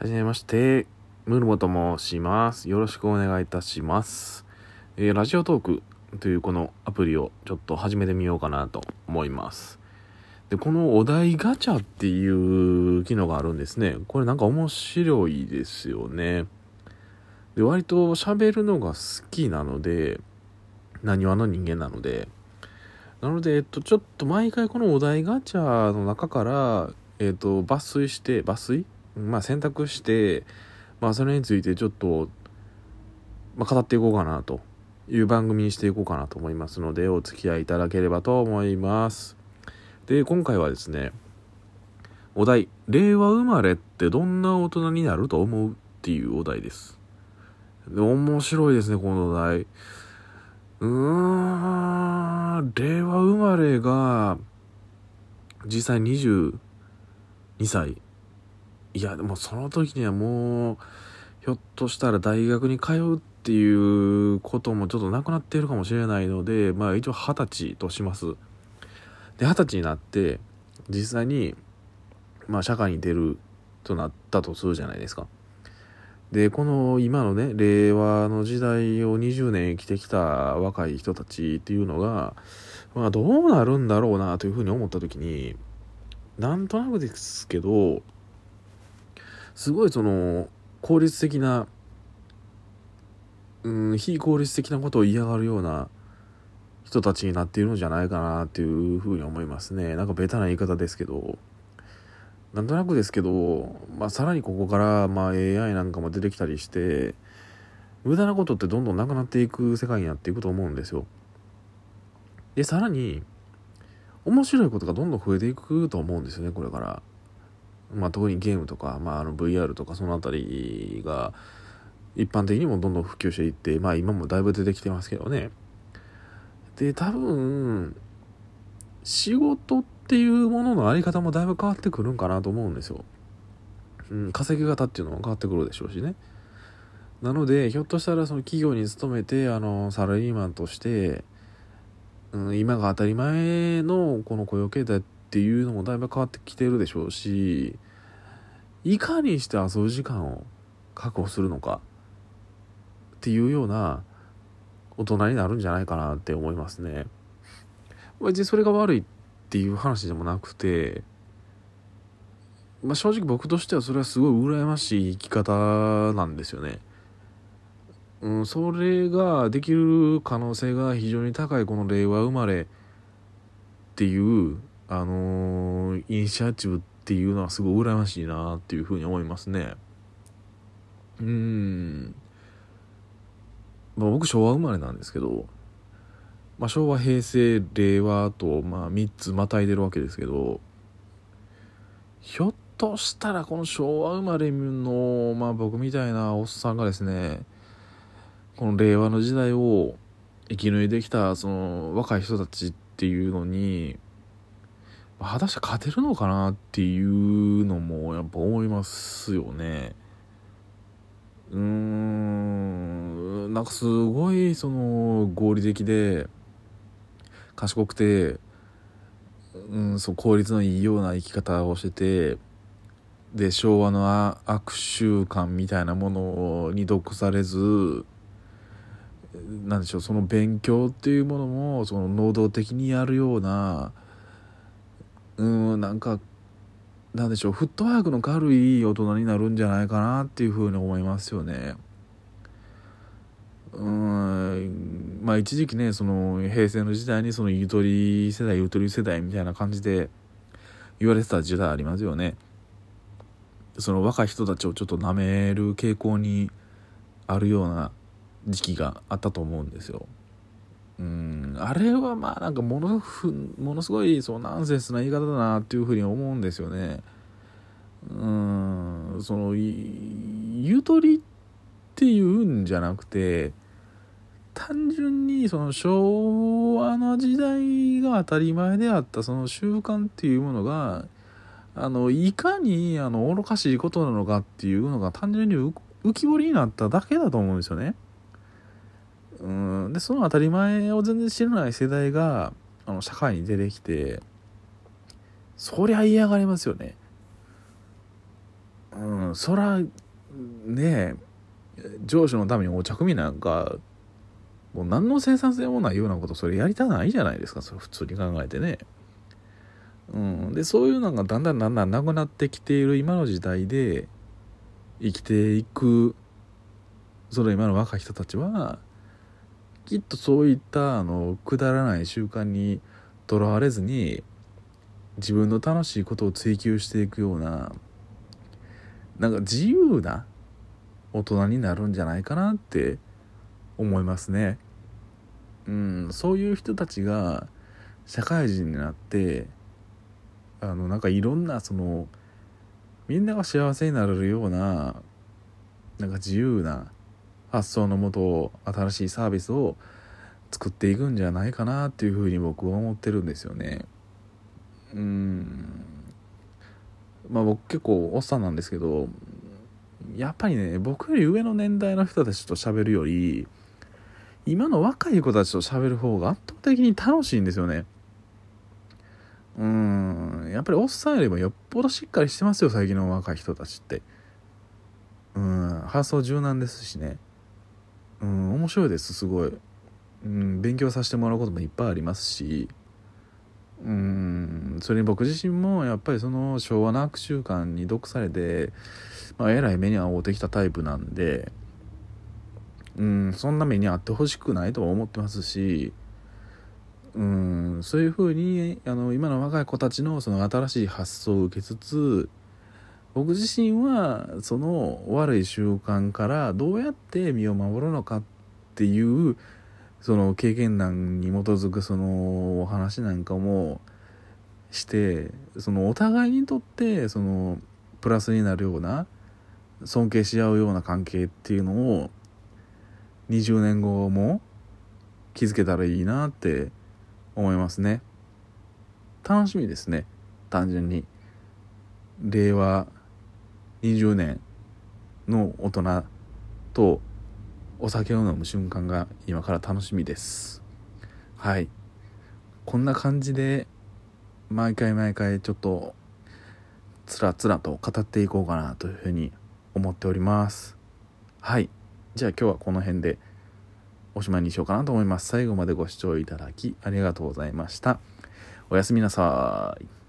はじめまして、ムルモと申します。よろしくお願いいたします。えーラジオトークというこのアプリをちょっと始めてみようかなと思います。で、このお題ガチャっていう機能があるんですね。これなんか面白いですよね。で、割と喋るのが好きなので、何話の人間なので、なので、えっと、ちょっと毎回このお題ガチャの中から、えっと、抜粋して、抜粋まあ選択して、まあそれについてちょっと、まあ語っていこうかなという番組にしていこうかなと思いますので、お付き合いいただければと思います。で、今回はですね、お題、令和生まれってどんな大人になると思うっていうお題です。で面白いですね、このお題。うーん、令和生まれが、実際22歳。いや、でもその時にはもう、ひょっとしたら大学に通うっていうこともちょっとなくなっているかもしれないので、まあ一応二十歳とします。で、二十歳になって、実際に、まあ社会に出るとなったとするじゃないですか。で、この今のね、令和の時代を20年生きてきた若い人たちっていうのが、まあどうなるんだろうなというふうに思った時に、なんとなくですけど、すごいその、効率的な、うん、非効率的なことを嫌がるような人たちになっているのじゃないかなっていうふうに思いますね。なんかベタな言い方ですけど、なんとなくですけど、まあ、さらにここから、まあ、AI なんかも出てきたりして、無駄なことってどんどんなくなっていく世界になっていくと思うんですよ。で、さらに、面白いことがどんどん増えていくと思うんですよね、これから。まあ、特にゲームとか、まあ、あの VR とかそのあたりが、一般的にもどんどん普及していって、まあ、今もだいぶ出てきてますけどね。で、多分、仕事っていうもののあり方もだいぶ変わってくるんかなと思うんですよ。うん、稼ぎ方っていうのも変わってくるでしょうしね。なので、ひょっとしたらその企業に勤めて、あの、サラリーマンとして、うん、今が当たり前のこの雇用形態っていうのもだいぶ変わってきてるでしょうし、いかにして遊ぶ時間を確保するのかっていうような大人になるんじゃないかなって思いますね。別にそれが悪いっていう話でもなくて、まあ、正直僕としてはそれはすごい羨ましい生き方なんですよね。うん、それができる可能性が非常に高いこの令和生まれっていう、あのーイニシアチブっていうのはすごい羨ましいなっていうふうに思いますね。うん。ま、僕昭和生まれなんですけど、まあ、昭和平成令和と、まあ、3つまたいでるわけですけどひょっとしたらこの昭和生まれの、まあ、僕みたいなおっさんがですねこの令和の時代を生き抜いてきたその若い人たちっていうのに果たして勝てるのかなっていうのもやっぱ思いますよね。うーんなんかすごいその合理的で賢くて、うん、そう効率のいいような生き方をしててで昭和の悪習慣みたいなものに毒されずなんでしょうその勉強っていうものもその能動的にやるようなうんなんかなんでしょうフットワークの軽い大人になるんじゃないかなっていうふうに思いますよね。うんまあ一時期ねその平成の時代にそのゆとり世代ゆとり世代みたいな感じで言われてた時代ありますよね。その若い人たちをちょっと舐める傾向にあるような時期があったと思うんですよ。うんあれはまあなんかものものすごいそうナンセンスな言い方だなっていうふうに思うんですよね。うんそのゆとりっていうんじゃなくて単純にその昭和の時代が当たり前であったその習慣っていうものがあのいかにあの愚かしいことなのかっていうのが単純に浮き彫りになっただけだと思うんですよね。うんでその当たり前を全然知らない世代があの社会に出てきてそりゃ嫌がりますよね。うんそらね上司のためにお茶組なんかもう何の生産性もないようなことそれやりたないじゃないですかそれ普通に考えてね。うん、でそういうのがだんだんだんだんなくなってきている今の時代で生きていくその今の若い人たちはきっとそういったあのくだらない習慣にとらわれずに自分の楽しいことを追求していくようななんか自由な大人になるんじゃないかなって思いますね。うん、そういう人たちが社会人になってあのなんかいろんなそのみんなが幸せになれるようななんか自由な発想のもと新しいサービスを作っていくんじゃないかなっていうふうに僕は思ってるんですよね。うん。まあ僕結構おっさんなんですけどやっぱりね僕より上の年代の人たちと喋るより今の若い子たちと喋る方が圧倒的に楽しいんですよね。うん。やっぱりおっさんよりもよっぽどしっかりしてますよ最近の若い人たちって。うん。発想柔軟ですしね。うん面白いですすごい、うん、勉強させてもらうこともいっぱいありますし。うんそれに僕自身もやっぱりその昭和の悪習慣に毒されて、まあ、えらい目に遭うてきたタイプなんでうんそんな目に遭ってほしくないとは思ってますしうんそういうふうにあの今の若い子たちのその新しい発想を受けつつ僕自身はその悪い習慣からどうやって身を守るのかっていうその経験談に基づくそのお話なんかもしてそのお互いにとってそのプラスになるような尊敬し合うような関係っていうのを20年後も築けたらいいなって思いますね。楽しみですね単純に。令和20年の大人とお酒を飲む瞬間が今から楽しみです。はい。こんな感じで毎回毎回ちょっとつらつらと語っていこうかなというふうに思っております。はい。じゃあ今日はこの辺でおしまいにしようかなと思います。最後までご視聴いただきありがとうございました。おやすみなさい。